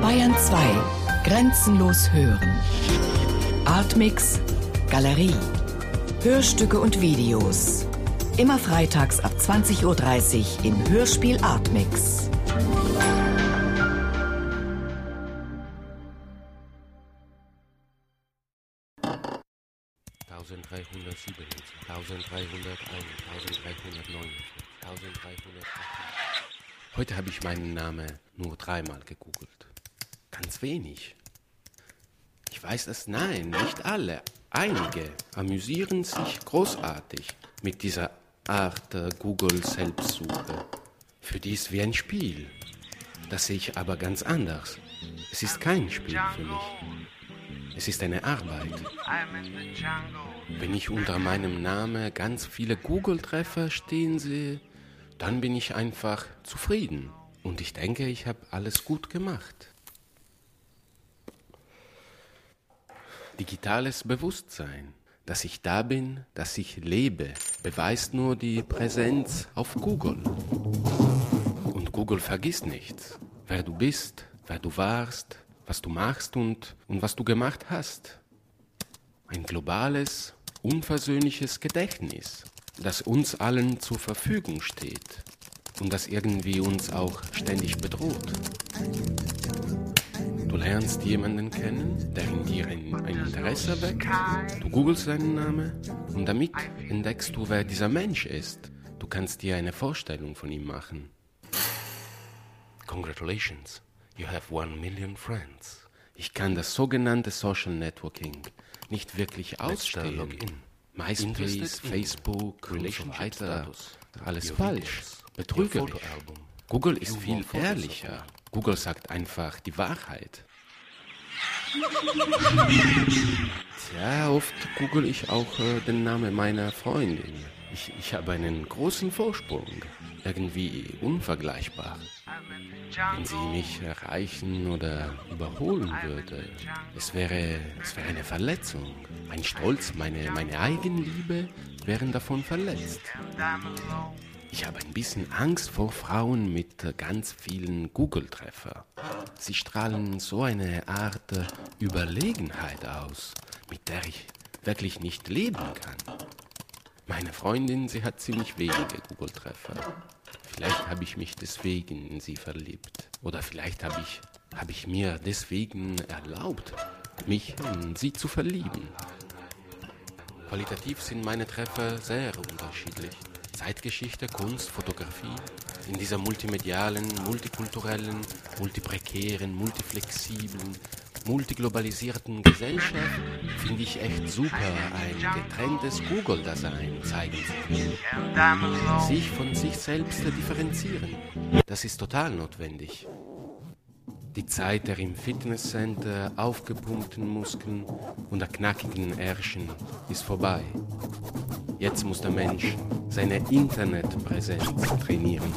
Bayern 2. Grenzenlos hören. Artmix. Galerie. Hörstücke und Videos. Immer freitags ab 20.30 Uhr im Hörspiel Artmix. 1307, 1301, 1309, 1308. Heute habe ich meinen Namen nur dreimal gegoogelt. Ganz wenig. Ich weiß es, nein, nicht alle. Einige amüsieren sich großartig mit dieser Art Google-Selbstsuche. Für die ist wie ein Spiel. Das sehe ich aber ganz anders. Es ist kein Spiel für mich. Es ist eine Arbeit. Wenn ich unter meinem Namen ganz viele Google-Treffer stehen sehe, dann bin ich einfach zufrieden. Und ich denke, ich habe alles gut gemacht. Digitales Bewusstsein, dass ich da bin, dass ich lebe, beweist nur die Präsenz auf Google. Und Google vergisst nichts, wer du bist, wer du warst, was du machst und, und was du gemacht hast. Ein globales, unversöhnliches Gedächtnis, das uns allen zur Verfügung steht und das irgendwie uns auch ständig bedroht. Du lernst jemanden kennen, der in dir ein, ein Interesse weckt, du googelst seinen Namen und damit entdeckst du, wer dieser Mensch ist. Du kannst dir eine Vorstellung von ihm machen. Congratulations. You have one million friends. Ich kann das sogenannte Social Networking nicht wirklich ausstellen. MySpace, Facebook und so weiter. Alles falsch. Betrügerisch. Google ist viel ehrlicher. Google sagt einfach die Wahrheit. Tja, oft google ich auch äh, den Namen meiner Freundin. Ich, ich habe einen großen Vorsprung. Irgendwie unvergleichbar. Wenn sie mich erreichen oder überholen würde, es wäre, es wäre eine Verletzung. Mein Stolz, meine, meine Eigenliebe wären davon verletzt. Ich habe ein bisschen Angst vor Frauen mit ganz vielen Google-Treffer. Sie strahlen so eine Art Überlegenheit aus, mit der ich wirklich nicht leben kann. Meine Freundin, sie hat ziemlich wenige Google-Treffer. Vielleicht habe ich mich deswegen in sie verliebt. Oder vielleicht habe ich, hab ich mir deswegen erlaubt, mich in sie zu verlieben. Qualitativ sind meine Treffer sehr unterschiedlich. Zeitgeschichte, Kunst, Fotografie. In dieser multimedialen, multikulturellen, multiprekären, multiflexiblen, multiglobalisierten Gesellschaft finde ich echt super, ein getrenntes Google-Dasein zeigen zu. Sich von sich selbst differenzieren, das ist total notwendig. Die Zeit der im Fitnesscenter aufgepumpten Muskeln und der knackigen Ärschen ist vorbei. Jetzt muss der Mensch seine Internetpräsenz trainieren.